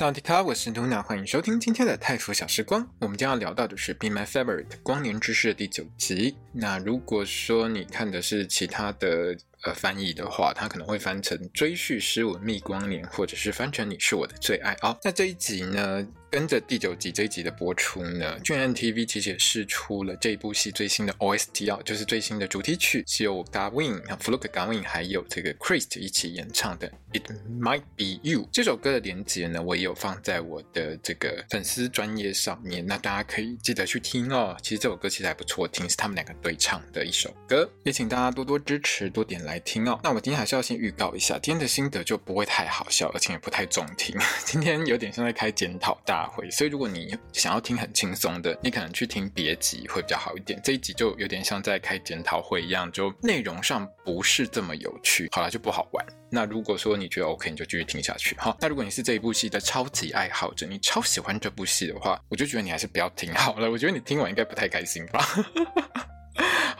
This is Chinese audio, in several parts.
萨瓦迪卡，我是努娜欢迎收听今天的泰服小时光。我们将要聊到的是《Be My Favorite》光年之诗的第九集。那如果说你看的是其他的呃翻译的话，它可能会翻成《追叙诗文觅光年》，或者是翻成《你是我的最爱》哦。那这一集呢，跟着第九集这一集的播出呢，俊 MTV 其实也释出了这部戏最新的 OST 啊，就是最新的主题曲，是由 Gavin、Fluk Gavin 还有这个 Chris 一起演唱的《It Might Be You》这首歌的连接呢，我也有放在我的这个粉丝专页上面，那大家可以记得去听哦。其实这首歌其实还不错听，是他们两个对唱的一首歌，也请大家多多支持，多点来听哦。那我今天还是要先预告一下，今天的心得就不会太好笑，而且也不太中听，今天有点像在开检讨大。所以，如果你想要听很轻松的，你可能去听别集会比较好一点。这一集就有点像在开检讨会一样，就内容上不是这么有趣，好了就不好玩。那如果说你觉得 OK，你就继续听下去哈。那如果你是这一部戏的超级爱好者，你超喜欢这部戏的话，我就觉得你还是不要听好了。我觉得你听完应该不太开心吧。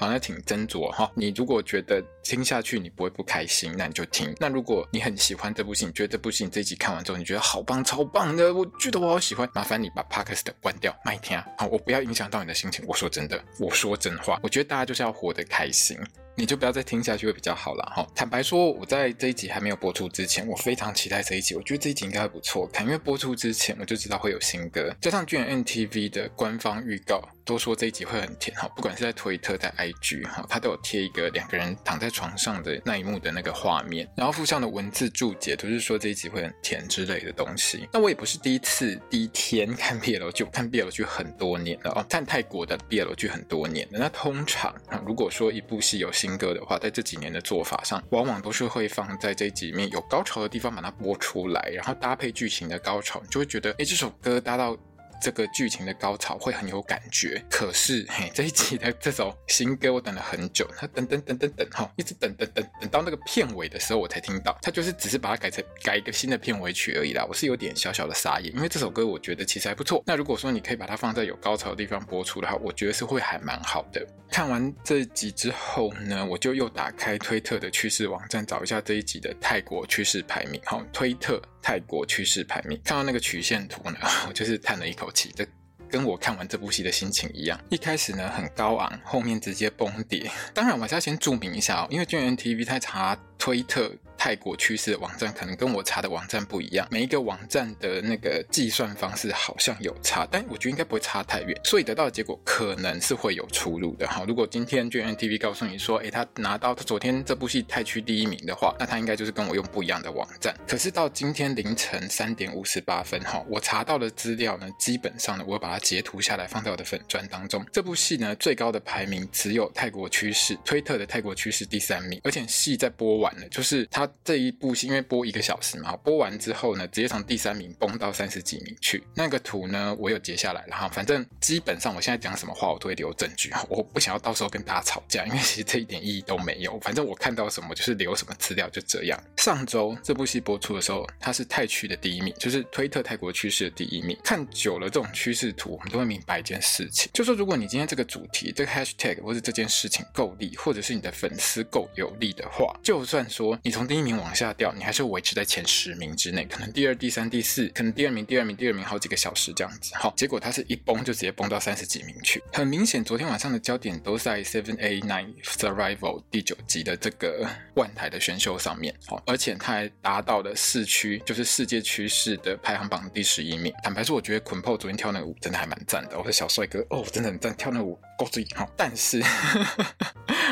好，像挺斟酌哈。你如果觉得听下去你不会不开心，那你就听。那如果你很喜欢这部戏，你觉得这部戏你这一集看完之后，你觉得好棒、超棒的，我觉得我好喜欢，麻烦你把 Podcast 关掉，慢听啊。好，我不要影响到你的心情。我说真的，我说真话。我觉得大家就是要活得开心，你就不要再听下去会比较好了哈。坦白说，我在这一集还没有播出之前，我非常期待这一集。我觉得这一集应该会不错看，因为播出之前我就知道会有新歌，加上 GMMTV 的官方预告。都说这一集会很甜哈，不管是在推特、在 IG 哈，他都有贴一个两个人躺在床上的那一幕的那个画面，然后附上的文字注解都是说这一集会很甜之类的东西。那我也不是第一次第一天看 BL 剧，看 BL 剧很多年了哦，看泰国的 BL 剧很多年了。那通常啊，如果说一部戏有新歌的话，在这几年的做法上，往往都是会放在这几面有高潮的地方把它播出来，然后搭配剧情的高潮，你就会觉得哎，这首歌搭到。这个剧情的高潮会很有感觉，可是嘿，这一集的这首新歌我等了很久，他等等等等等哈，一直等等等等到那个片尾的时候我才听到，他就是只是把它改成改一个新的片尾曲而已啦。我是有点小小的傻眼，因为这首歌我觉得其实还不错。那如果说你可以把它放在有高潮的地方播出的话，我觉得是会还蛮好的。看完这一集之后呢，我就又打开推特的趋势网站找一下这一集的泰国趋势排名，好，推特。泰国趋势排名，看到那个曲线图呢，我就是叹了一口这跟我看完这部戏的心情一样。一开始呢很高昂，后面直接崩跌。当然，我还是要先注明一下哦，因为 GMMTV 太差推特。泰国趋势的网站可能跟我查的网站不一样，每一个网站的那个计算方式好像有差，但我觉得应该不会差太远，所以得到的结果可能是会有出入的。好，如果今天 GNTV 告诉你说，诶，他拿到他昨天这部戏泰区第一名的话，那他应该就是跟我用不一样的网站。可是到今天凌晨三点五十八分，哈，我查到的资料呢，基本上呢，我会把它截图下来放在我的粉专当中。这部戏呢，最高的排名只有泰国趋势，推特的泰国趋势第三名，而且戏在播完了，就是这一部戏因为播一个小时嘛，播完之后呢，直接从第三名崩到三十几名去。那个图呢，我有截下来了哈。反正基本上我现在讲什么话，我都会留证据。我不想要到时候跟大家吵架，因为其实这一点意义都没有。反正我看到什么就是留什么资料，就这样。上周这部戏播出的时候，它是泰区的第一名，就是推特泰国趋势的第一名。看久了这种趋势图，我们都会明白一件事情，就说如果你今天这个主题、这个 hashtag 或者这件事情够力，或者是你的粉丝够有力的话，就算说你从第一一名往下掉，你还是维持在前十名之内，可能第二、第三、第四，可能第二名、第二名、第二名好几个小时这样子。好，结果它是一崩就直接崩到三十几名去。很明显，昨天晚上的焦点都在 Seven A Nine Survival 第九集的这个万台的选秀上面。好，而且它还达到了四区，就是世界趋势的排行榜第十一名。坦白说，我觉得捆炮昨天跳那个舞真的还蛮赞的。我的小帅哥哦，真的很赞，跳那个舞够注意。好，但是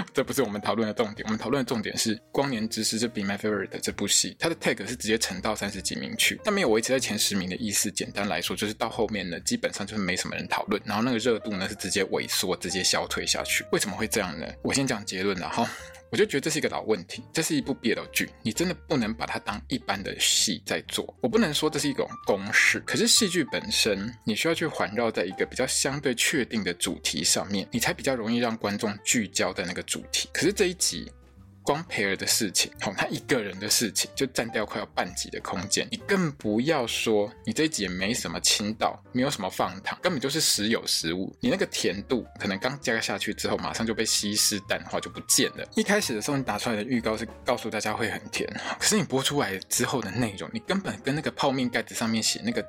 这不是我们讨论的重点，我们讨论的重点是《光年之师》这 Be My Favorite》的这部戏，它的 tag 是直接沉到三十几名去，但没有维持在前十名的意思。简单来说，就是到后面呢，基本上就是没什么人讨论，然后那个热度呢是直接萎缩，直接消退下去。为什么会这样呢？我先讲结论，然后。我就觉得这是一个老问题，这是一部 BL 剧，你真的不能把它当一般的戏在做。我不能说这是一种公式，可是戏剧本身，你需要去环绕在一个比较相对确定的主题上面，你才比较容易让观众聚焦在那个主题。可是这一集。光培儿的事情，哦，他一个人的事情就占掉快要半集的空间。你更不要说，你这一集也没什么倾倒，没有什么放糖，根本就是时有时无。你那个甜度可能刚加下去之后，马上就被稀释淡化，就不见了。一开始的时候，你打出来的预告是告诉大家会很甜，可是你播出来之后的内容，你根本跟那个泡面盖子上面写那个。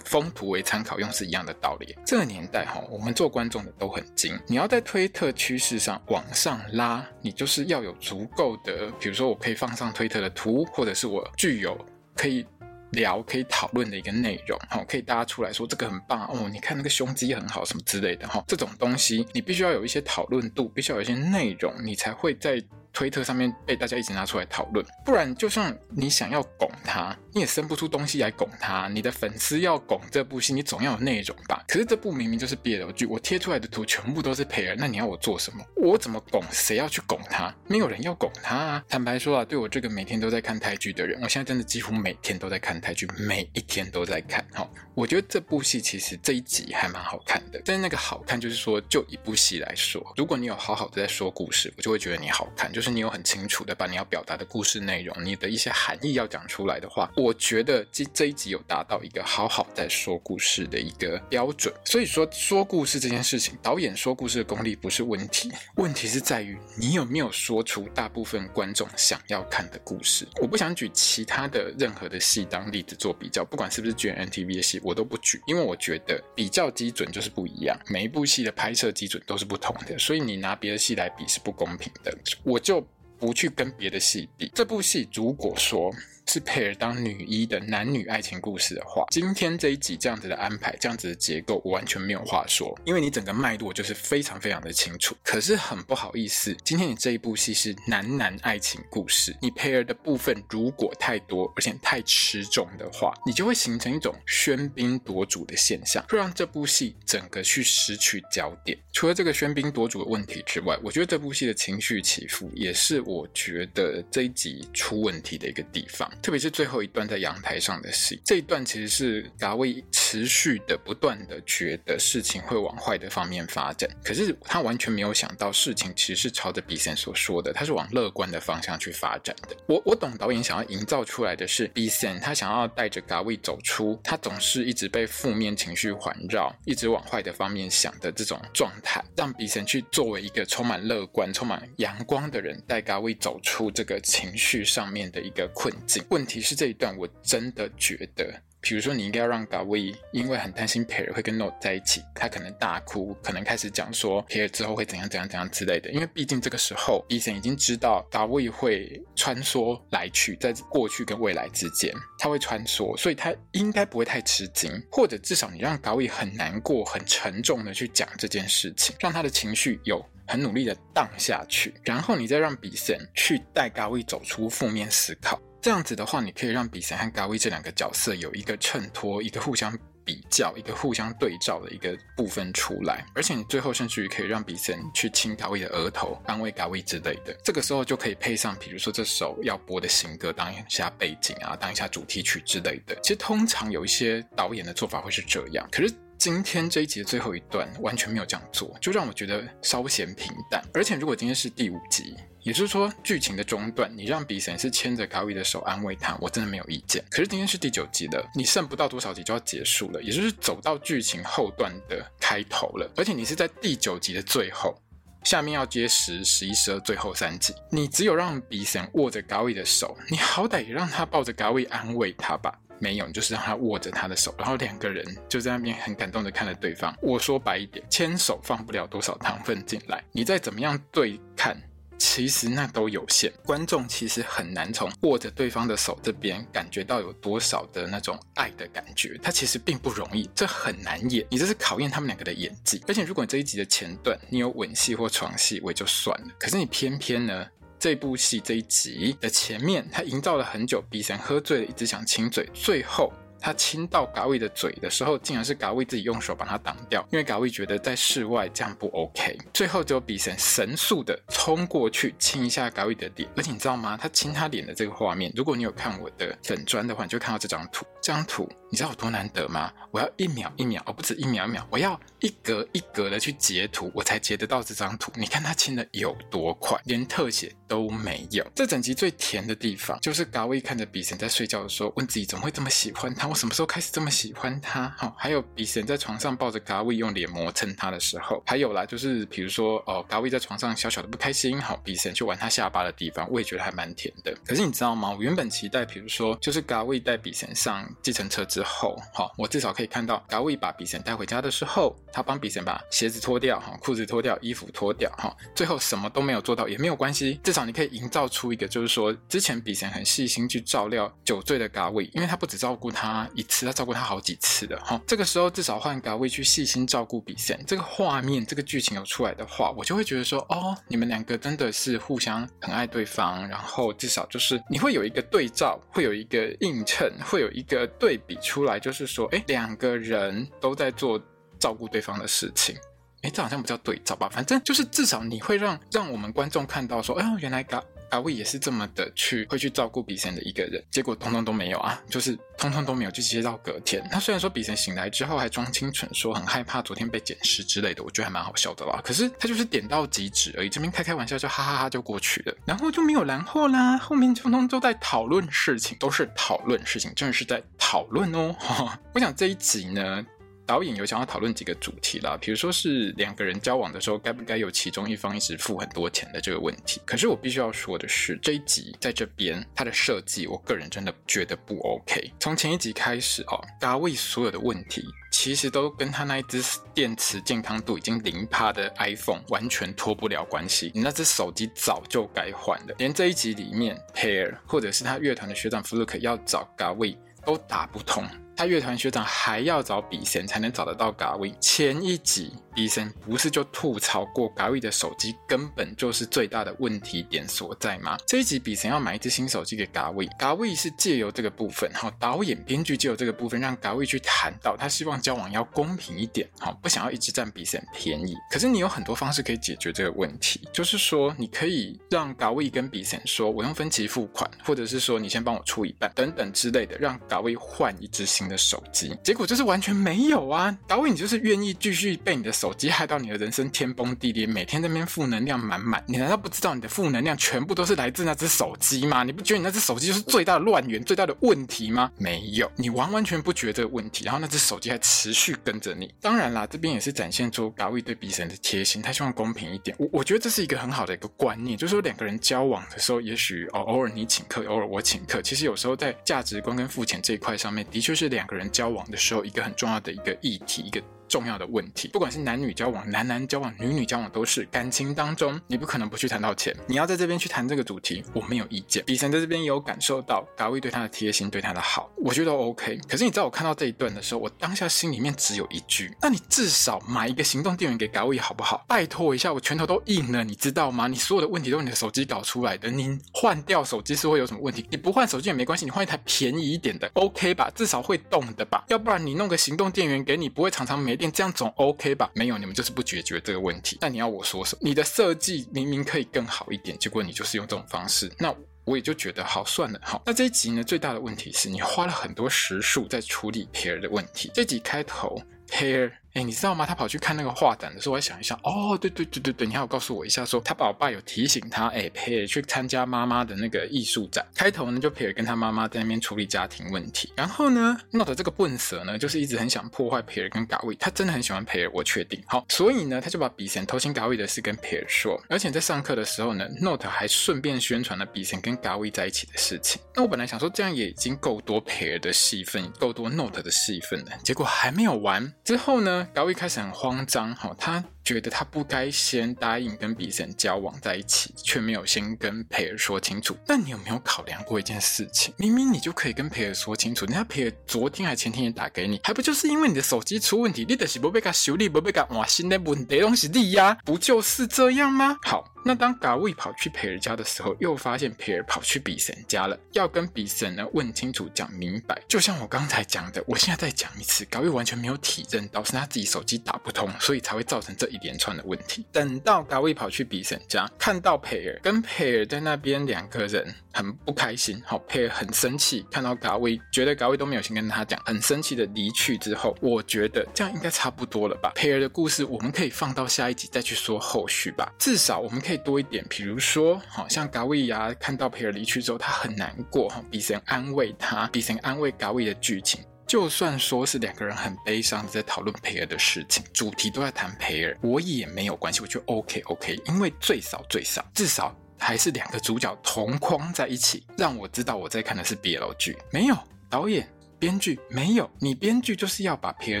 封图为参考用是一样的道理。这个年代哈，我们做观众的都很精。你要在推特趋势上往上拉，你就是要有足够的，比如说我可以放上推特的图，或者是我具有可以聊、可以讨论的一个内容，哈，可以大家出来说这个很棒哦，你看那个胸肌很好什么之类的哈，这种东西你必须要有一些讨论度，必须要有一些内容，你才会在。推特上面被大家一直拿出来讨论，不然就算你想要拱他，你也生不出东西来拱他。你的粉丝要拱这部戏，你总要有内容吧？可是这部明明就是 BL 剧，我贴出来的图全部都是培儿，那你要我做什么？我怎么拱？谁要去拱他？没有人要拱他啊！坦白说啊，对我这个每天都在看泰剧的人，我现在真的几乎每天都在看泰剧，每一天都在看。好，我觉得这部戏其实这一集还蛮好看的。但是那个好看，就是说就一部戏来说，如果你有好好的在说故事，我就会觉得你好看，就是。是你有很清楚的把你要表达的故事内容，你的一些含义要讲出来的话，我觉得这这一集有达到一个好好在说故事的一个标准。所以说，说故事这件事情，导演说故事的功力不是问题，问题是在于你有没有说出大部分观众想要看的故事。我不想举其他的任何的戏当例子做比较，不管是不是 G N T V 的戏，我都不举，因为我觉得比较基准就是不一样，每一部戏的拍摄基准都是不同的，所以你拿别的戏来比是不公平的。我就。不去跟别的戏比，这部戏如果说。是培儿当女一的男女爱情故事的话，今天这一集这样子的安排，这样子的结构，我完全没有话说，因为你整个脉络就是非常非常的清楚。可是很不好意思，今天你这一部戏是男男爱情故事，你培儿的部分如果太多，而且太吃重的话，你就会形成一种喧宾夺主的现象，会让这部戏整个去失去焦点。除了这个喧宾夺主的问题之外，我觉得这部戏的情绪起伏也是我觉得这一集出问题的一个地方。特别是最后一段在阳台上的戏，这一段其实是嘎威持续的、不断的觉得事情会往坏的方面发展，可是他完全没有想到事情其实是朝着比森所说的，他是往乐观的方向去发展的。我我懂导演想要营造出来的是比森，他想要带着嘎威走出他总是一直被负面情绪环绕、一直往坏的方面想的这种状态，让比森去作为一个充满乐观、充满阳光的人，带嘎威走出这个情绪上面的一个困境。问题是这一段我真的觉得，比如说你应该要让嘎威因为很担心培儿会跟诺在一起，他可能大哭，可能开始讲说培儿之后会怎样怎样怎样之类的。因为毕竟这个时候，伊森已经知道嘎威会穿梭来去，在过去跟未来之间，他会穿梭，所以他应该不会太吃惊，或者至少你让嘎威很难过、很沉重的去讲这件事情，让他的情绪有很努力的荡下去，然后你再让比森去带嘎威走出负面思考。这样子的话，你可以让比森和嘎威这两个角色有一个衬托，一个互相比较，一个互相对照的一个部分出来。而且你最后甚至于可以让比森去亲嘎威的额头，安慰嘎威之类的。这个时候就可以配上，比如说这首要播的新歌当一下背景啊，当一下主题曲之类的。其实通常有一些导演的做法会是这样，可是今天这一集的最后一段完全没有这样做，就让我觉得稍显平淡。而且如果今天是第五集。也就是说，剧情的中段，你让比森是牵着嘎威的手安慰他，我真的没有意见。可是今天是第九集了，你剩不到多少集就要结束了，也就是走到剧情后段的开头了。而且你是在第九集的最后，下面要接十、十一、十二最后三集，你只有让比森握着嘎威的手，你好歹也让他抱着嘎威安慰他吧？没有，你就是让他握着他的手，然后两个人就在那边很感动的看着对方。我说白一点，牵手放不了多少糖分进来，你再怎么样对看。其实那都有限，观众其实很难从握着对方的手这边感觉到有多少的那种爱的感觉，他其实并不容易，这很难演，你这是考验他们两个的演技。而且如果这一集的前段你有吻戏或床戏，我也就算了，可是你偏偏呢？这部戏这一集的前面，他营造了很久，比森喝醉了，一直想亲嘴，最后。他亲到嘎位的嘴的时候，竟然是嘎位自己用手把它挡掉，因为嘎位觉得在室外这样不 OK。最后只有比神神速的冲过去亲一下嘎位的脸，而且你知道吗？他亲他脸的这个画面，如果你有看我的粉砖的话，你就看到这张图。这张图你知道有多难得吗？我要一秒一秒，哦，不止一秒一秒，我要一格一格的去截图，我才截得到这张图。你看他亲的有多快，连特写都没有。这整集最甜的地方，就是嘎位看着比森在睡觉的时候，问自己怎么会这么喜欢他。我什么时候开始这么喜欢他？好，还有比森在床上抱着嘎位用脸磨蹭他的时候，还有啦，就是比如说哦，嘎位在床上小小的不开心，好，比森去玩他下巴的地方，我也觉得还蛮甜的。可是你知道吗？我原本期待，比如说就是嘎位带比森上计程车之后，后好，我至少可以看到嘎位把比森带回家的时候，他帮比森把鞋子脱掉，哈，裤子脱掉，衣服脱掉，哈，最后什么都没有做到也没有关系，至少你可以营造出一个，就是说之前比森很细心去照料酒醉的嘎位，因为他不只照顾他一次，他照顾他好几次的，哈，这个时候至少换嘎位去细心照顾比森，这个画面，这个剧情有出来的话，我就会觉得说，哦，你们两个真的是互相很爱对方，然后至少就是你会有一个对照，会有一个映衬，会有一个对比出来，就是说，哎，两个人都在做照顾对方的事情，哎，这好像不叫对照吧？反正就是至少你会让让我们观众看到说，哎，原来嘎。嘎位也是这么的去会去照顾比森的一个人，结果通通都没有啊，就是通通都没有，就接到隔天。他虽然说比森醒来之后还装清纯，说很害怕昨天被捡尸之类的，我觉得还蛮好笑的啦。可是他就是点到即止而已，这边开开玩笑就哈哈哈就过去了，然后就没有然后啦。后面通通都在讨论事情，都是讨论事情，真的是在讨论哦。我想这一集呢。导演有想要讨论几个主题啦，比如说是两个人交往的时候，该不该有其中一方一直付很多钱的这个问题。可是我必须要说的是，这一集在这边它的设计，我个人真的觉得不 OK。从前一集开始哦，大卫所有的问题其实都跟他那一只电池健康度已经零趴的 iPhone 完全脱不了关系。你那只手机早就该换了。连这一集里面，Pear 或者是他乐团的学长 Fluke 要找嘎位都打不通。他乐团学长还要找比森才能找得到嘎位。前一集比森不是就吐槽过嘎位的手机根本就是最大的问题点所在吗？这一集比森要买一支新手机给嘎位，嘎位是借由这个部分，好，导演编剧借由这个部分让嘎位去谈到他希望交往要公平一点，好，不想要一直占比森便宜。可是你有很多方式可以解决这个问题，就是说你可以让嘎位跟比森说，我用分期付款，或者是说你先帮我出一半等等之类的，让嘎位换一支新的手机，结果就是完全没有啊！嘎位，你就是愿意继续被你的手机害到你的人生天崩地裂，每天在那边负能量满满。你难道不知道你的负能量全部都是来自那只手机吗？你不觉得你那只手机就是最大的乱源、最大的问题吗？没有，你完完全不觉得这个问题，然后那只手机还持续跟着你。当然啦，这边也是展现出嘎位对比神的贴心，他希望公平一点。我我觉得这是一个很好的一个观念，就是说两个人交往的时候，也许哦偶尔你请客，偶尔我请客，其实有时候在价值观跟付钱这一块上面，的确是两个人。交往的时候，一个很重要的一个议题，一个。重要的问题，不管是男女交往、男男交往、女女交往，都是感情当中，你不可能不去谈到钱。你要在这边去谈这个主题，我没有意见。比森在这边也有感受到嘎位对他的贴心，对他的好，我觉得 OK。可是你知道我看到这一段的时候，我当下心里面只有一句：那你至少买一个行动电源给嘎位好不好？拜托一下，我拳头都硬了，你知道吗？你所有的问题都是你的手机搞出来的。你换掉手机是会有什么问题？你不换手机也没关系，你换一台便宜一点的，OK 吧？至少会动的吧？要不然你弄个行动电源给你，不会常常没这样总 OK。吧，没有，你们就是不解决这个问题。那你要我说什么？你的设计明明可以更好一点，结果你就是用这种方式。那我也就觉得好算了。好，那这一集呢，最大的问题是你花了很多时数在处理 pair 的问题。这集开头 pair。哎，你知道吗？他跑去看那个画展的时候，我还想一下，哦，对对对对对，你还有告诉我一下说，说他爸爸有提醒他，哎，Pear 去参加妈妈的那个艺术展。开头呢，就 Pear 跟他妈妈在那边处理家庭问题。然后呢，Note 这个笨蛇呢，就是一直很想破坏 Pear 跟嘎位，他真的很喜欢 Pear，我确定。好，所以呢，他就把比森偷亲嘎位的事跟 Pear 说，而且在上课的时候呢，Note 还顺便宣传了比森跟嘎位在一起的事情。那我本来想说，这样也已经够多 Pear 的戏份，够多 Note 的戏份了，结果还没有完。之后呢，高一开始很慌张，哈，他觉得他不该先答应跟比森交往在一起，却没有先跟培尔说清楚。但你有没有考量过一件事情？明明你就可以跟培尔说清楚，人家培尔昨天还前天也打给你，还不就是因为你的手机出问题，你的是不被他修理，不被他换新的问题东西的呀？不就是这样吗？好。那当嘎威跑去培尔家的时候，又发现培尔跑去比神家了，要跟比神呢问清楚、讲明白。就像我刚才讲的，我现在再讲一次，嘎威完全没有体认到是他自己手机打不通，所以才会造成这一连串的问题。等到嘎威跑去比森家，看到佩尔跟佩尔在那边两个人很不开心，好，佩尔很生气，看到嘎威觉得嘎威都没有先跟他讲，很生气的离去之后，我觉得这样应该差不多了吧？佩尔的故事我们可以放到下一集再去说后续吧，至少我们可以。多一点，比如说，好像嘎威呀，看到佩尔离去之后，他很难过，哈，比森安慰他，比森安慰嘎威的剧情，就算说是两个人很悲伤在讨论培尔的事情，主题都在谈培尔，我也没有关系，我觉得 OK OK，因为最少最少，至少还是两个主角同框在一起，让我知道我在看的是 BL 剧，没有导演。编剧没有，你编剧就是要把培尔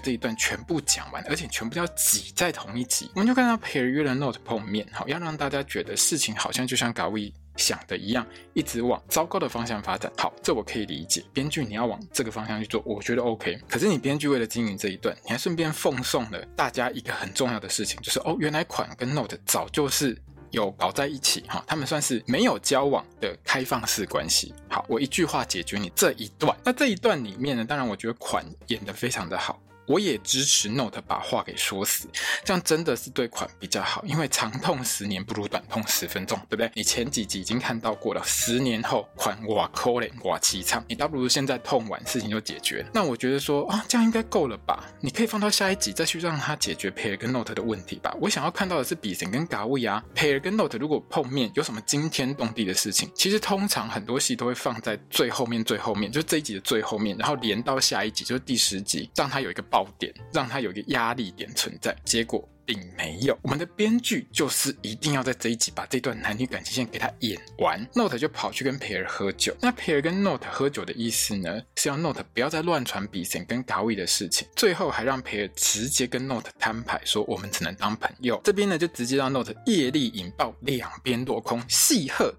这一段全部讲完，而且全部要挤在同一集。我们就看到培尔约了 Note 碰面，好，要让大家觉得事情好像就像嘎威想的一样，一直往糟糕的方向发展。好，这我可以理解，编剧你要往这个方向去做，我觉得 OK。可是你编剧为了经营这一段，你还顺便奉送了大家一个很重要的事情，就是哦，原来款跟 Note 早就是。有搞在一起哈，他们算是没有交往的开放式关系。好，我一句话解决你这一段。那这一段里面呢，当然我觉得款演得非常的好。我也支持 Note 把话给说死，这样真的是对款比较好，因为长痛十年不如短痛十分钟，对不对？你前几集已经看到过了，十年后款哇可怜哇凄惨，你倒不如现在痛完事情就解决。那我觉得说啊，这样应该够了吧？你可以放到下一集再去让他解决 Pair 跟 Note 的问题吧。我想要看到的是比森跟嘎威啊，培尔跟 Note 如果碰面有什么惊天动地的事情，其实通常很多戏都会放在最后面最后面，就这一集的最后面，然后连到下一集就是第十集，让他有一个。爆点，让他有一个压力点存在，结果并没有。我们的编剧就是一定要在这一集把这段男女感情线给他演完。Note 就跑去跟培尔喝酒，那培尔跟 Note 喝酒的意思呢，是要 Note 不要再乱传比森跟嘎威的事情。最后还让培尔直接跟 Note 摊牌，说我们只能当朋友。这边呢，就直接让 Note 业力引爆，两边落空，戏贺。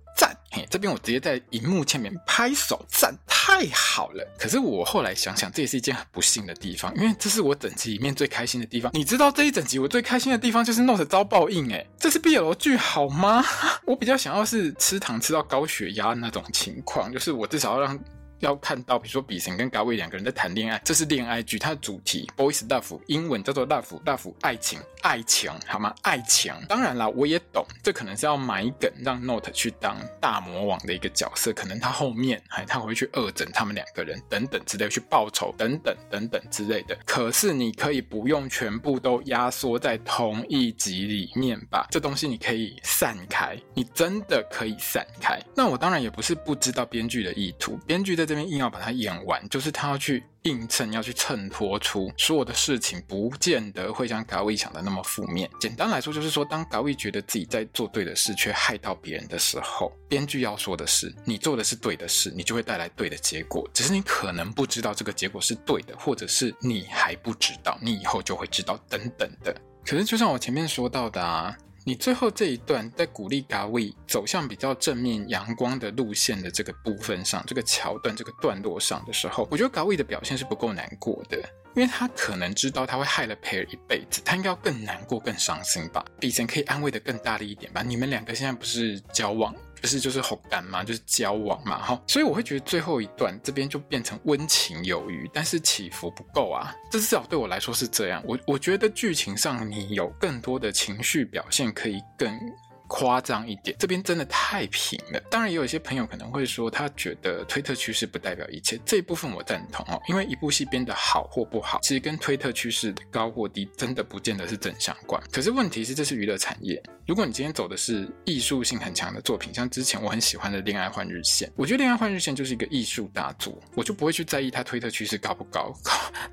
这边我直接在荧幕前面拍手赞，太好了。可是我后来想想，这也是一件很不幸的地方，因为这是我整集里面最开心的地方。你知道这一整集我最开心的地方就是 Note 遭报应，哎，这是 BL 剧好吗？我比较想要是吃糖吃到高血压那种情况，就是我至少要让。要看到，比如说比神跟嘎威两个人在谈恋爱，这是恋爱剧，它的主题 boys love，英文叫做 love，love 爱情，爱情好吗？爱情。当然啦，我也懂，这可能是要埋梗，让 Note 去当大魔王的一个角色，可能他后面还他会去恶整他们两个人等等之类，去报仇等等等等之类的。可是你可以不用全部都压缩在同一集里面吧？这东西你可以散开，你真的可以散开。那我当然也不是不知道编剧的意图，编剧的在这。硬要把它演完，就是他要去映衬，要去衬托出所有的事情，不见得会像嘎威想的那么负面。简单来说，就是说，当嘎威觉得自己在做对的事，却害到别人的时候，编剧要说的是，你做的是对的事，你就会带来对的结果。只是你可能不知道这个结果是对的，或者是你还不知道，你以后就会知道，等等的。可是，就像我前面说到的啊。你最后这一段在鼓励嘎威走向比较正面阳光的路线的这个部分上，这个桥段、这个段落上的时候，我觉得 Gavi 的表现是不够难过的，因为他可能知道他会害了佩尔一辈子，他应该要更难过、更伤心吧？比以前可以安慰的更大力一点吧？你们两个现在不是交往？不是就是好感嘛，就是交往嘛，哈，所以我会觉得最后一段这边就变成温情有余，但是起伏不够啊，这至少对我来说是这样。我我觉得剧情上你有更多的情绪表现可以更。夸张一点，这边真的太平了。当然，也有一些朋友可能会说，他觉得推特趋势不代表一切。这一部分我赞同哦，因为一部戏编得好或不好，其实跟推特趋势高或低真的不见得是正相关。可是问题是，这是娱乐产业。如果你今天走的是艺术性很强的作品，像之前我很喜欢的《恋爱换日线》，我觉得《恋爱换日线》就是一个艺术大作，我就不会去在意它推特趋势高不高。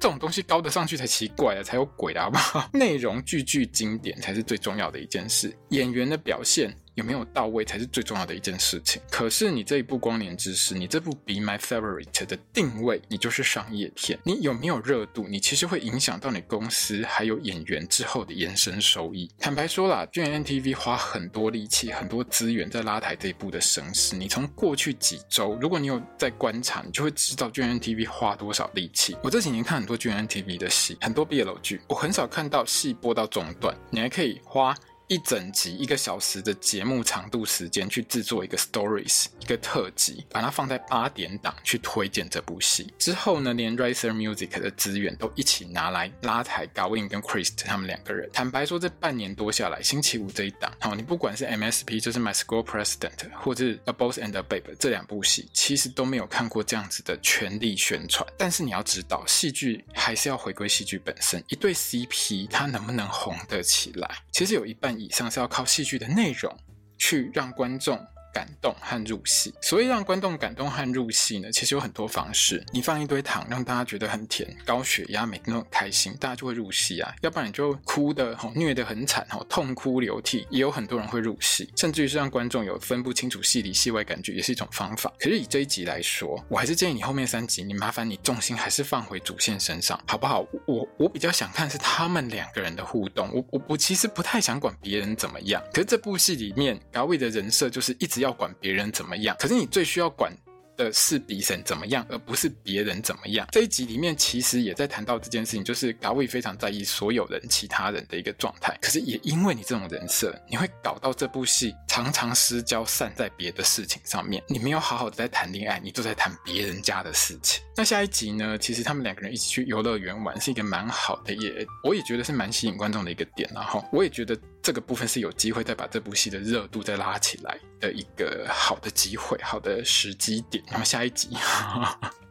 这种东西高得上去才奇怪啊，才有鬼的好不好？内容句句经典才是最重要的一件事。演员的表线有没有到位才是最重要的一件事情。可是你这一部《光年之时》，你这部《Be My Favorite》的定位，你就是商业片。你有没有热度？你其实会影响到你公司还有演员之后的延伸收益。坦白说啦，GMMTV 花很多力气、很多资源在拉抬这一部的声势。你从过去几周，如果你有在观察，你就会知道 GMMTV 花多少力气。我这几年看很多 GMMTV 的戏，很多 BL 剧，我很少看到戏播到中段，你还可以花。一整集一个小时的节目长度时间去制作一个 stories 一个特辑，把它放在八点档去推荐这部戏。之后呢，连 Riser Music 的资源都一起拿来拉抬 Gawin 跟 Christ 他们两个人。坦白说，这半年多下来，星期五这一档，好，你不管是 MSP 就是 My School President，或者 A Boss and a Babe 这两部戏，其实都没有看过这样子的全力宣传。但是你要知道，戏剧还是要回归戏剧本身，一对 CP 它能不能红得起来，其实有一半像是要靠戏剧的内容去让观众感动和入戏，所以让观众感动和入戏呢，其实有很多方式。你放一堆糖，让大家觉得很甜，高血压，每天都很开心，大家就会入戏啊。要不然你就哭的吼，虐得很惨吼，痛哭流涕，也有很多人会入戏。甚至于是让观众有分不清楚戏里戏外感觉，也是一种方法。可是以这一集来说，我还是建议你后面三集，你麻烦你重心还是放回主线身上，好不好？我我比较想看是他们两个人的互动。我我我其实不太想管别人怎么样。可是这部戏里面，高伟的人设就是一直。要管别人怎么样，可是你最需要管的是比神怎么样，而不是别人怎么样。这一集里面其实也在谈到这件事情，就是大卫非常在意所有人、其他人的一个状态。可是也因为你这种人设，你会搞到这部戏常常失焦，散在别的事情上面。你没有好好的在谈恋爱，你都在谈别人家的事情。那下一集呢？其实他们两个人一起去游乐园玩，是一个蛮好的，也我也觉得是蛮吸引观众的一个点。然后我也觉得这个部分是有机会再把这部戏的热度再拉起来的一个好的机会、好的时机点。然后下一集。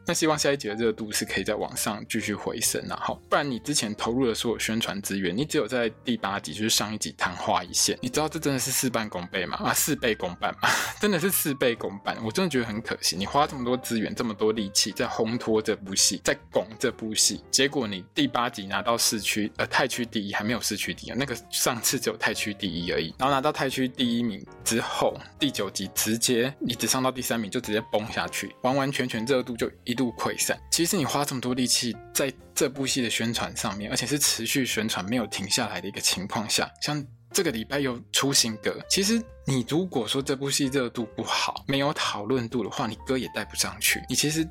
那希望下一集的热度是可以在往上继续回升，然后不然你之前投入的所有宣传资源，你只有在第八集就是上一集昙花一现，你知道这真的是事半功倍吗？啊，事倍功半吗？真的是事倍功半，我真的觉得很可惜。你花这么多资源、这么多力气在烘托这部戏，在拱这部戏，结果你第八集拿到市区呃泰区第一，还没有市区第一，那个上次只有泰区第一而已。然后拿到泰区第一名之后，第九集直接你只上到第三名就直接崩下去，完完全全热度就一。一度溃散。其实你花这么多力气在这部戏的宣传上面，而且是持续宣传没有停下来的一个情况下，像这个礼拜又出新歌。其实你如果说这部戏热度不好，没有讨论度的话，你歌也带不上去。你其实。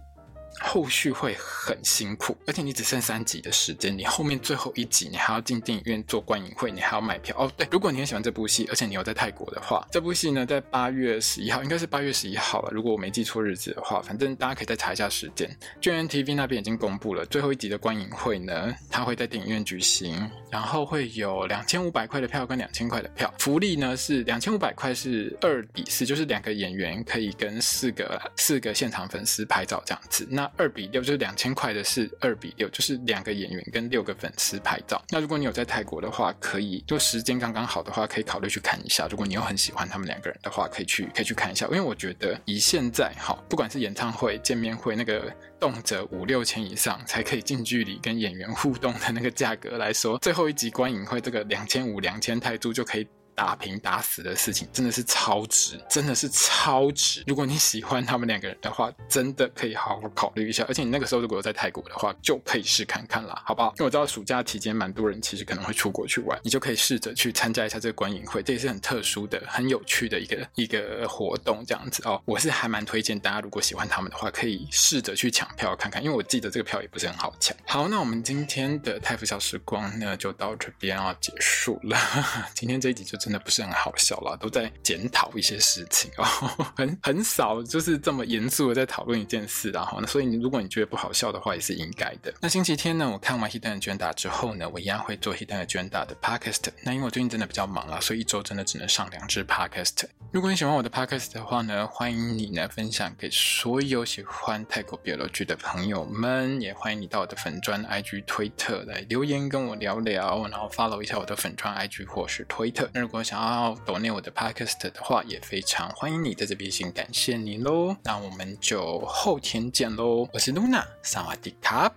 后续会很辛苦，而且你只剩三集的时间，你后面最后一集你还要进电影院做观影会，你还要买票哦。对，如果你很喜欢这部戏，而且你有在泰国的话，这部戏呢在八月十一号，应该是八月十一号了。如果我没记错日子的话，反正大家可以再查一下时间。GMMTV 那边已经公布了最后一集的观影会呢，它会在电影院举行，然后会有两千五百块的票跟两千块的票。福利呢是两千五百块是二比四，就是两个演员可以跟四个四个现场粉丝拍照这样子。那二比六就是两千块的是二比六，就是两个演员跟六个粉丝拍照。那如果你有在泰国的话，可以就时间刚刚好的话，可以考虑去看一下。如果你又很喜欢他们两个人的话，可以去可以去看一下。因为我觉得以现在哈，不管是演唱会、见面会，那个动辄五六千以上才可以近距离跟演员互动的那个价格来说，最后一集观影会这个两千五两千泰铢就可以。打平打死的事情真的是超值，真的是超值。如果你喜欢他们两个人的话，真的可以好好考虑一下。而且你那个时候如果在泰国的话，就可以试看看啦，好不好？因为我知道暑假期间蛮多人其实可能会出国去玩，你就可以试着去参加一下这个观影会，这也是很特殊的、很有趣的一个一个活动，这样子哦。我是还蛮推荐大家，如果喜欢他们的话，可以试着去抢票看看，因为我记得这个票也不是很好抢。好，那我们今天的泰腐小时光呢，就到这边要结束了。今天这一集就真。真的不是很好笑啦，都在检讨一些事情哦，很很少就是这么严肃的在讨论一件事，然后那所以你如果你觉得不好笑的话，也是应该的。那星期天呢，我看完 Hidden Agenda 之后呢，我一样会做 Hidden Agenda 的 Podcast。那因为我最近真的比较忙啦，所以一周真的只能上两支 Podcast。如果你喜欢我的 Podcast 的话呢，欢迎你呢分享给所有喜欢泰国 BL 剧的朋友们，也欢迎你到我的粉专 IG 推特来留言跟我聊聊，然后 follow 一下我的粉专 IG 或是推特。如果想要订阅我的 podcast 的话，也非常欢迎你在这边先感谢你喽。那我们就后天见喽，我是 Luna，萨瓦迪卡。